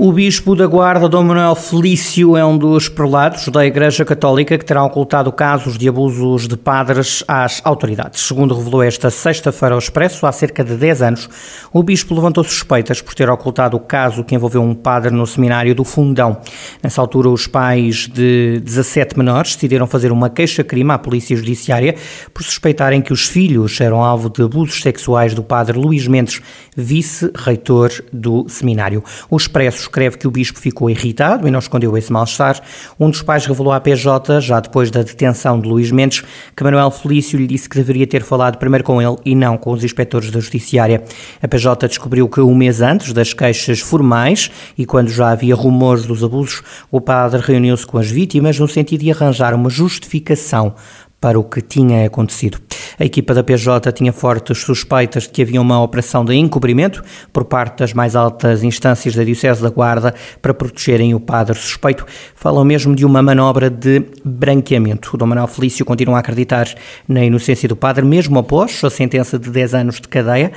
O Bispo da Guarda, Dom Manuel Felício, é um dos prelados da Igreja Católica que terá ocultado casos de abusos de padres às autoridades. Segundo revelou esta sexta-feira ao Expresso, há cerca de 10 anos, o Bispo levantou suspeitas por ter ocultado o caso que envolveu um padre no seminário do Fundão. Nessa altura, os pais de 17 menores decidiram fazer uma queixa-crime à Polícia Judiciária por suspeitarem que os filhos eram alvo de abusos sexuais do padre Luís Mendes, vice-reitor do seminário. O Expresso escreve que o bispo ficou irritado e não escondeu esse mal-estar. Um dos pais revelou à PJ, já depois da detenção de Luís Mendes, que Manuel Felício lhe disse que deveria ter falado primeiro com ele e não com os inspectores da Judiciária. A PJ descobriu que um mês antes das queixas formais e quando já havia rumores dos abusos, o padre reuniu-se com as vítimas no sentido de arranjar uma justificação para o que tinha acontecido. A equipa da PJ tinha fortes suspeitas de que havia uma operação de encobrimento por parte das mais altas instâncias da Diocese da Guarda para protegerem o padre suspeito. Falam mesmo de uma manobra de branqueamento. O Dom Manuel Felício continua a acreditar na inocência do padre, mesmo após a sentença de 10 anos de cadeia.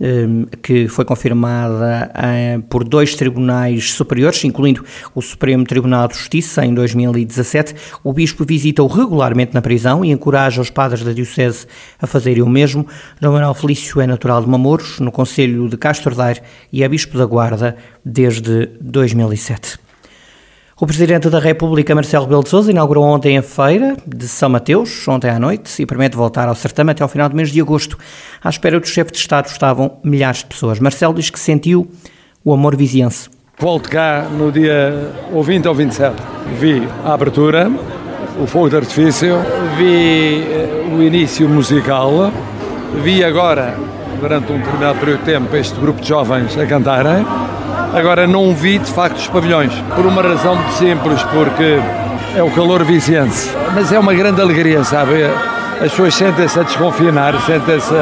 Hum, que foi confirmada eh, por dois tribunais superiores, incluindo o Supremo Tribunal de Justiça em 2017. O bispo visita-o regularmente na prisão e encoraja os padres da Diocese a fazerem o mesmo. João Manuel Felício é natural de Mamoros, no Conselho de Castro Daire, e é bispo da Guarda desde 2007. O Presidente da República, Marcelo Rebelo de Sousa, inaugurou ontem a feira de São Mateus, ontem à noite, e promete voltar ao certame até ao final do mês de agosto. À espera do chefe de Estado estavam milhares de pessoas. Marcelo diz que sentiu o amor viziense. Volto cá no dia 20 ou 27. Vi a abertura, o fogo de artifício, vi eh, o início musical, vi agora, durante um determinado período de tempo, este grupo de jovens a cantarem Agora não vi de facto os pavilhões, por uma razão muito simples, porque é o calor viziense. Mas é uma grande alegria, sabe? As pessoas sentem-se a desconfinar, sentem-se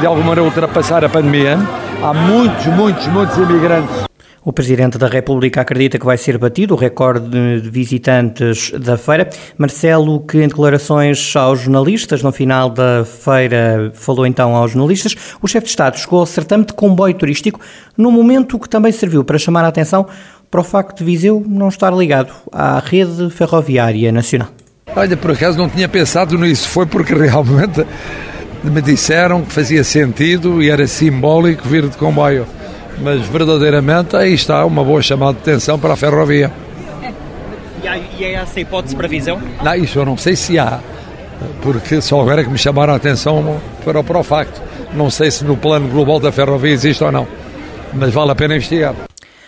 de alguma maneira ultrapassar a pandemia. Há muitos, muitos, muitos imigrantes o Presidente da República acredita que vai ser batido o recorde de visitantes da feira. Marcelo, que em declarações aos jornalistas, no final da feira, falou então aos jornalistas, o chefe de Estado chegou ao certame de comboio turístico num momento que também serviu para chamar a atenção para o facto de Viseu não estar ligado à rede ferroviária nacional. Olha, por acaso não tinha pensado nisso, foi porque realmente me disseram que fazia sentido e era simbólico vir de comboio mas verdadeiramente aí está uma boa chamada de atenção para a ferrovia. E é essa hipótese para a visão? Não, isso eu não sei se há, porque só agora é que me chamaram a atenção para, para o facto. Não sei se no plano global da ferrovia existe ou não, mas vale a pena investigar.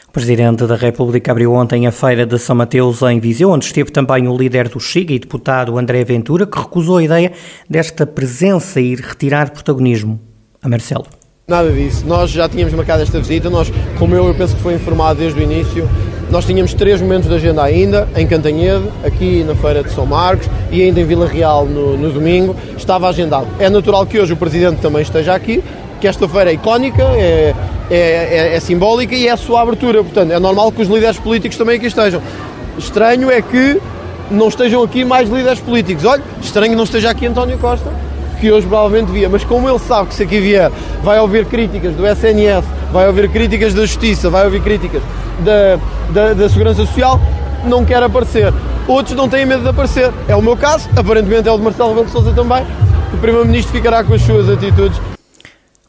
O Presidente da República abriu ontem a Feira de São Mateus em Viseu, onde esteve também o líder do Chega e deputado André Ventura, que recusou a ideia desta presença e retirar protagonismo a Marcelo. Nada disso. Nós já tínhamos marcado esta visita, nós, como eu, eu penso que foi informado desde o início, nós tínhamos três momentos de agenda ainda, em Cantanhede, aqui na Feira de São Marcos e ainda em Vila Real no, no domingo, estava agendado. É natural que hoje o Presidente também esteja aqui, que esta feira é icónica, é, é, é, é simbólica e é a sua abertura, portanto é normal que os líderes políticos também aqui estejam. Estranho é que não estejam aqui mais líderes políticos. Olha, estranho não esteja aqui António Costa, que hoje provavelmente via, mas como ele sabe que se aqui vier vai ouvir críticas do SNS, vai ouvir críticas da Justiça, vai ouvir críticas da, da, da Segurança Social, não quer aparecer. Outros não têm medo de aparecer. É o meu caso, aparentemente é o de Marcelo Rebelo de Sousa também. O Primeiro-Ministro ficará com as suas atitudes.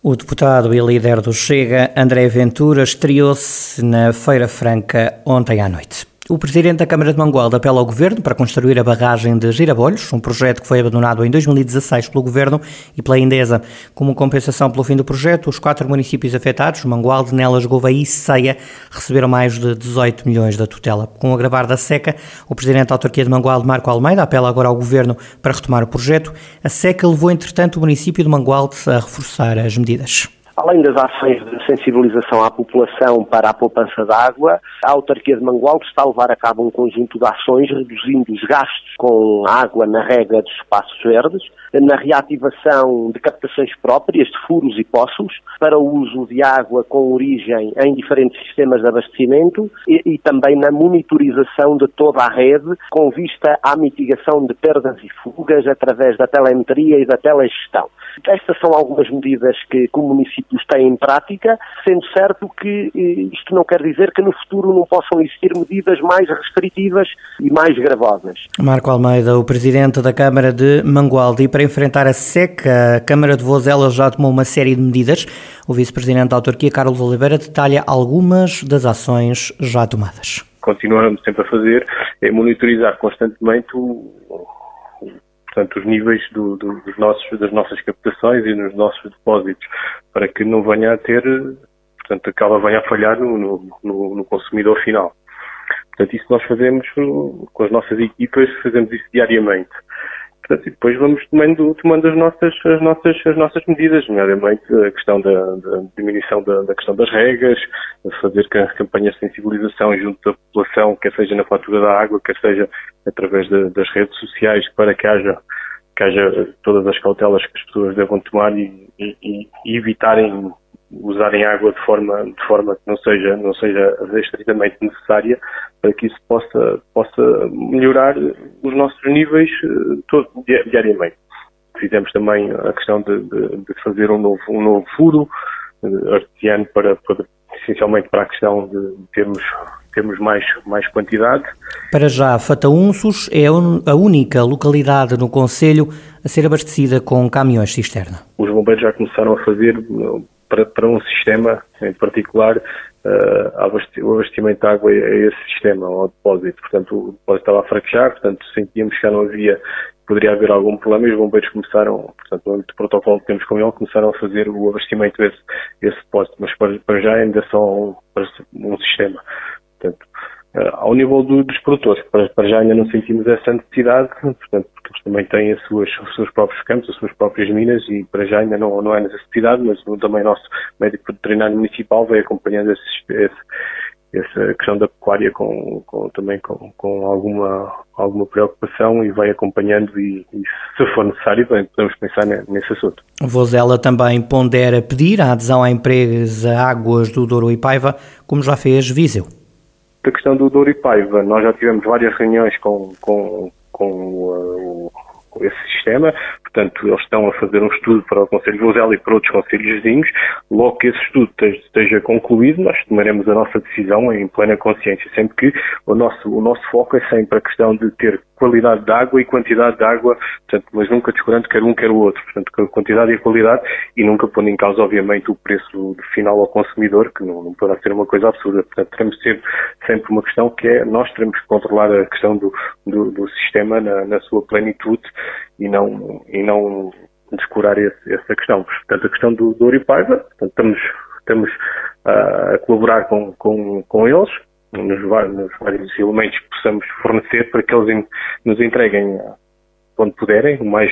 O deputado e líder do Chega, André Ventura, estreou-se na Feira Franca ontem à noite. O presidente da Câmara de Mangualde apela ao governo para construir a barragem de Girabolhos, um projeto que foi abandonado em 2016 pelo governo e pela Endesa. Como compensação pelo fim do projeto, os quatro municípios afetados, Mangualde, Nelas, Gouveia e Ceia, receberam mais de 18 milhões da tutela. Com o agravar da seca, o presidente da autarquia de Mangualde, Marco Almeida, apela agora ao governo para retomar o projeto. A seca levou, entretanto, o município de Mangualde a reforçar as medidas. Além das ações de sensibilização à população para a poupança de água, a autarquia de Mangualde está a levar a cabo um conjunto de ações reduzindo os gastos com água na rega dos espaços verdes, na reativação de captações próprias de furos e poços para o uso de água com origem em diferentes sistemas de abastecimento e, e também na monitorização de toda a rede com vista à mitigação de perdas e fugas através da telemetria e da telegestão. Estas são algumas medidas que, que o municípios têm em prática, sendo certo que eh, isto não quer dizer que no futuro não possam existir medidas mais restritivas e mais gravosas. Marco Almeida, o presidente da Câmara de Mangualde, e para enfrentar a seca, a Câmara de Vozela já tomou uma série de medidas. O vice-presidente da autarquia, Carlos Oliveira, detalha algumas das ações já tomadas. Continuamos sempre a fazer é monitorizar constantemente o, portanto, os níveis do, do, dos nossos, das nossas captações e nos nossos depósitos, para que não venha a ter, portanto, ela venha a falhar no, no, no consumidor final. Portanto, isso nós fazemos com as nossas equipas, fazemos isso diariamente. E depois vamos tomando, tomando as, nossas, as, nossas, as nossas medidas, nomeadamente a questão da, da diminuição da, da, questão das regras, fazer campanhas de sensibilização junto da população, quer seja na fatura da água, quer seja através de, das redes sociais, para que haja, que haja todas as cautelas que as pessoas devam tomar e, e, e evitarem usarem água de forma, de forma que não seja, não seja estritamente necessária para que isso possa, possa melhorar os nossos níveis eh, todo, diariamente. Fizemos também a questão de, de, de fazer um novo, um novo furo uh, artesiano para, para, essencialmente para a questão de termos, termos mais, mais quantidade. Para já, Fataunços é a única localidade no Conselho a ser abastecida com caminhões cisterna. Os bombeiros já começaram a fazer para, para um sistema em particular, uh, o abastecimento de água a esse sistema, ao depósito. Portanto, o depósito estava a fraquejar, portanto, sentíamos que já não havia, poderia haver algum problema e os bombeiros começaram, portanto, no âmbito do protocolo que temos com ele, começaram a fazer o abastecimento desse, depósito, mas para, para já ainda são um, um sistema. Portanto, uh, ao nível do, dos produtores, para, para já ainda não sentimos essa necessidade, portanto, também têm as suas, os seus próprios campos, as suas próprias minas e para já ainda não, não é necessidade, mas também o nosso médico veterinário municipal vai acompanhando esse, esse, essa questão da pecuária com, com também com, com, alguma, alguma preocupação e vai acompanhando e, e se for necessário podemos pensar nesse assunto. Vozela também pondera pedir a adesão à empresa Águas do Douro e Paiva, como já fez Viseu. A questão do Douro e Paiva, nós já tivemos várias reuniões com, com, com uh, o, esse sistema, portanto eles estão a fazer um estudo para o Conselho de Vozela e para outros conselhos vizinhos, logo que esse estudo esteja concluído, nós tomaremos a nossa decisão em plena consciência, sempre que o nosso, o nosso foco é sempre a questão de ter qualidade de água e quantidade de água, portanto, mas nunca descurando quer um quer o outro, portanto, quantidade e qualidade e nunca pondo em causa, obviamente, o preço final ao consumidor, que não, não poderá ser uma coisa absurda. Portanto, teremos ser sempre uma questão que é, nós teremos que controlar a questão do, do, do sistema na, na, sua plenitude e não, e não descurar esse, essa questão. Portanto, a questão do, do Oripaiva, portanto, estamos, estamos uh, a colaborar com, com, com eles, nos, nos vários elementos que possamos fornecer para que eles nos entreguem, quando puderem, o mais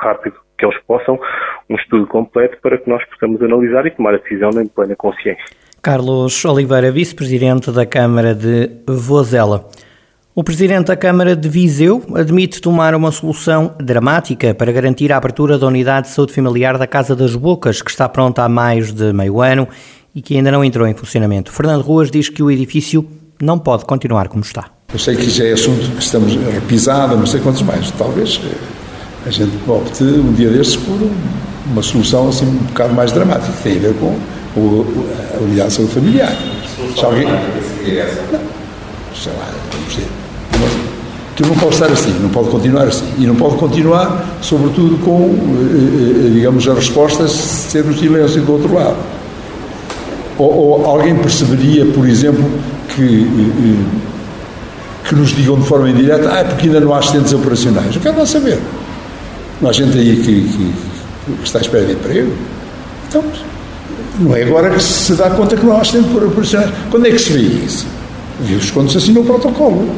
rápido que eles possam, um estudo completo para que nós possamos analisar e tomar a decisão em plena consciência. Carlos Oliveira, vice-presidente da Câmara de Vozela. O presidente da Câmara de Viseu admite tomar uma solução dramática para garantir a abertura da unidade de saúde familiar da Casa das Bocas, que está pronta há mais de meio ano e que ainda não entrou em funcionamento. Fernando Ruas diz que o edifício não pode continuar como está. Eu sei que já é assunto que estamos repisada, não sei quantos mais. Talvez eh, a gente opte um dia destes por uma solução assim um bocado mais dramática, que tem a ver com a unidade de saúde familiar. Se alguém... Não, sei lá, vamos dizer. Que não pode estar assim, não pode continuar assim. E não pode continuar, sobretudo, com, eh, eh, digamos, as respostas ser no silêncio do outro lado. Ou, ou, alguém perceberia, por exemplo, que, eh, eh, que nos digam de forma indireta, ah, é porque ainda não há assistentes operacionais. Eu quero lá saber. Não há gente aí que, que, que está à espera de emprego. Então, não é agora que se dá conta que não há assistentes operacionais. Quando é que se vê isso? Viu-se quando se assinou o protocolo.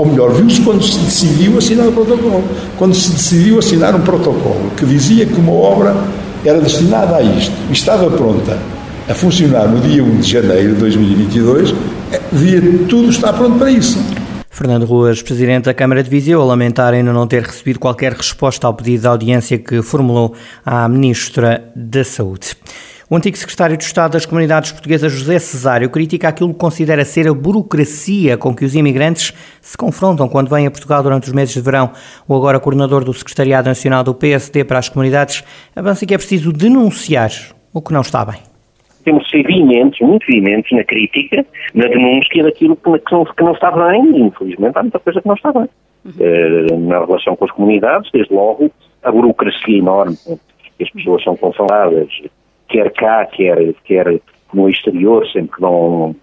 Ou melhor, viu-se quando se decidiu assinar o protocolo. Quando se decidiu assinar um protocolo que dizia que uma obra era destinada a isto e estava pronta a funcionar no dia 1 de janeiro de 2022, devia tudo estar pronto para isso. Fernando Ruas, Presidente da Câmara de Viseu, a lamentar ainda não ter recebido qualquer resposta ao pedido de audiência que formulou à Ministra da Saúde. O antigo secretário de Estado das Comunidades Portuguesas, José Cesário, critica aquilo que considera ser a burocracia com que os imigrantes se confrontam quando vêm a Portugal durante os meses de verão. O agora coordenador do Secretariado Nacional do PSD para as Comunidades avança que é preciso denunciar o que não está bem temos de ser veementes, muito veementes na crítica, na denúncia daquilo que não, que não está bem, e infelizmente há muita coisa que não está bem. Uhum. Uh, na relação com as comunidades, desde logo, a burocracia enorme, as pessoas são confrontadas, quer cá, quer, quer no exterior, sempre que vão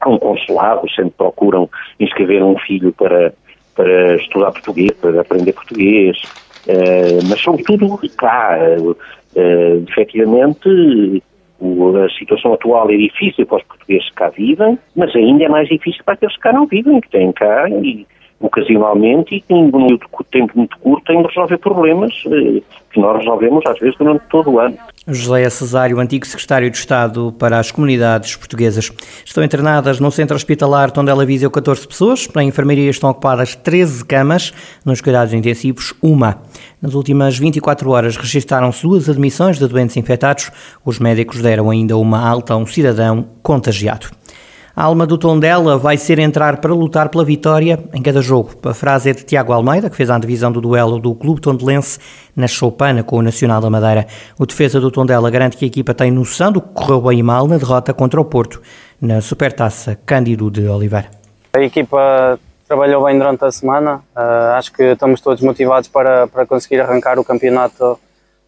a um consulado, sempre procuram inscrever um filho para, para estudar português, para aprender português, uh, mas sobretudo cá, uh, efetivamente, a situação atual é difícil para os portugueses que cá vivem, mas ainda é mais difícil para aqueles que cá não vivem, que têm cá e ocasionalmente e que em um tempo muito curto têm de resolver problemas eh, que nós resolvemos às vezes durante todo o ano. José Cesário, antigo secretário de Estado para as comunidades portuguesas. Estão internadas no centro hospitalar Tondela Viseu 14 pessoas, na enfermaria estão ocupadas 13 camas, nos cuidados intensivos uma. Nas últimas 24 horas registaram-se duas admissões de doentes infectados. Os médicos deram ainda uma alta a um cidadão contagiado. A alma do Tondela vai ser entrar para lutar pela vitória em cada jogo. A frase é de Tiago Almeida, que fez a divisão do duelo do Clube Tondelense na Choupana com o Nacional da Madeira. O defesa do Tondela garante que a equipa tem noção do que correu bem e mal na derrota contra o Porto, na Supertaça Cândido de Oliveira. A equipa trabalhou bem durante a semana. Uh, acho que estamos todos motivados para, para conseguir arrancar o campeonato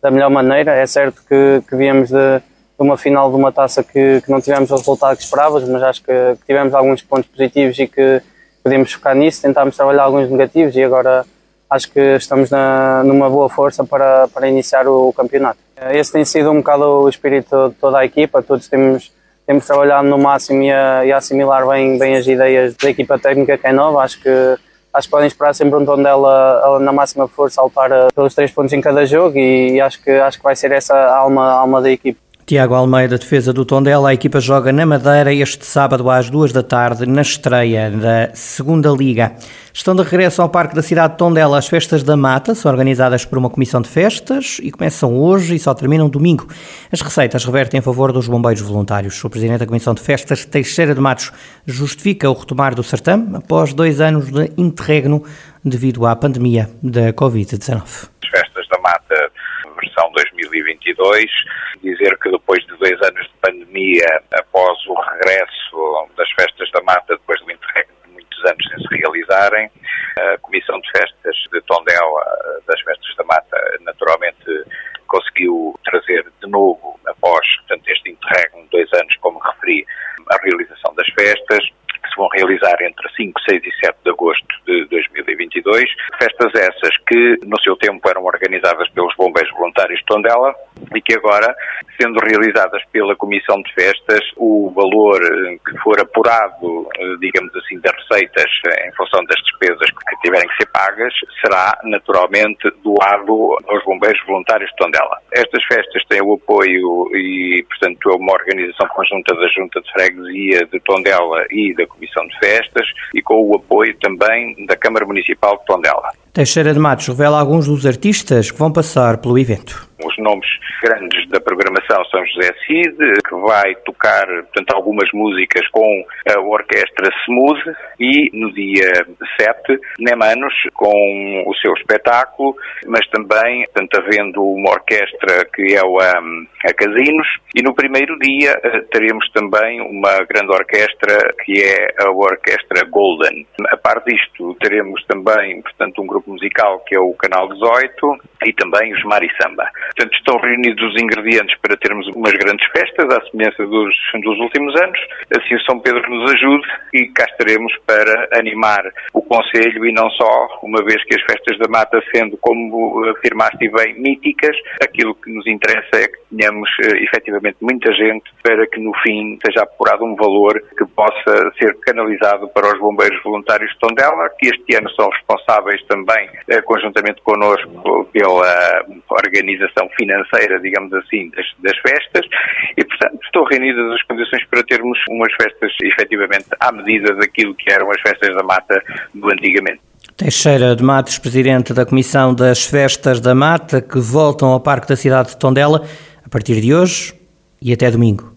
da melhor maneira. É certo que, que viemos de uma final de uma taça que, que não tivemos o resultado que esperávamos, mas acho que, que, tivemos alguns pontos positivos e que podemos focar nisso, tentámos trabalhar alguns negativos e agora acho que estamos na, numa boa força para, para iniciar o, o, campeonato. Esse tem sido um bocado o espírito de toda a equipa, todos temos, temos trabalhado no máximo e a, e a assimilar bem, bem as ideias da equipa técnica que é nova, acho que acho que podem esperar sempre um tom dela na máxima força a lutar eh, pelos três pontos em cada jogo e acho que acho que vai ser essa a alma, a alma da equipe. Tiago Almeida, defesa do Tondela, a equipa joga na Madeira este sábado às duas da tarde, na estreia da Segunda Liga. Estão de regresso ao Parque da cidade de Tondela as festas da Mata, são organizadas por uma comissão de festas e começam hoje e só terminam domingo. As receitas revertem em favor dos bombeiros voluntários. O presidente da comissão de festas, Teixeira de Matos, justifica o retomar do certame após dois anos de interregno devido à pandemia da Covid-19. As festas da Mata, versão 2022, dizer que depois de dois anos de pandemia, após o regresso das festas da mata, depois do interregno de muitos anos sem se realizarem, a Comissão de Festas de Tondela das Festas da Mata naturalmente conseguiu trazer de novo, após portanto, este interregno de dois anos, como referi, a realização das festas, que se vão realizar entre 5, 6 e 7 de agosto de 2022. Festas essas que, no seu tempo, eram organizadas pelos bombeiros voluntários de Tondela e que agora, sendo realizadas pela Comissão de Festas, o valor eh, que for apurado, eh, digamos assim, das receitas eh, em função das despesas que tiverem que ser pagas, será naturalmente doado aos bombeiros voluntários de Tondela. Estas festas têm o apoio e, portanto, é uma organização conjunta da Junta de Freguesia de Tondela e da Comissão de Festas e com o apoio também da Câmara Municipal de Tondela. Teixeira de Matos revela alguns dos artistas que vão passar pelo evento. Os nomes grandes da programação são José Cid, que vai tocar portanto, algumas músicas com a orquestra Smooth, e no dia 7, Nemanos, com o seu espetáculo, mas também, portanto, havendo uma orquestra que é o, um, a Casinos, e no primeiro dia eh, teremos também uma grande orquestra que é a Orquestra Golden. A par disto, teremos também, portanto, um grupo musical que é o Canal 18 e também os Marisamba. Portanto, estão reunidos os ingredientes para termos umas grandes festas, à semelhança dos, dos últimos anos. Assim São Pedro nos ajude e cá estaremos para animar o Conselho e não só, uma vez que as festas da mata, sendo, como afirmaste bem, míticas, aquilo que nos interessa é que tenhamos uh, efetivamente muita gente para que no fim seja apurado um valor que possa ser canalizado para os bombeiros voluntários de Tondela, que este ano são responsáveis também, uh, conjuntamente connosco, pela organização financeira, digamos assim, das, das festas e, portanto, estão reunidas as condições para termos umas festas efetivamente à medida daquilo que eram as festas da mata do antigamente. Teixeira de Matos, presidente da Comissão das Festas da Mata, que voltam ao Parque da Cidade de Tondela a partir de hoje e até domingo.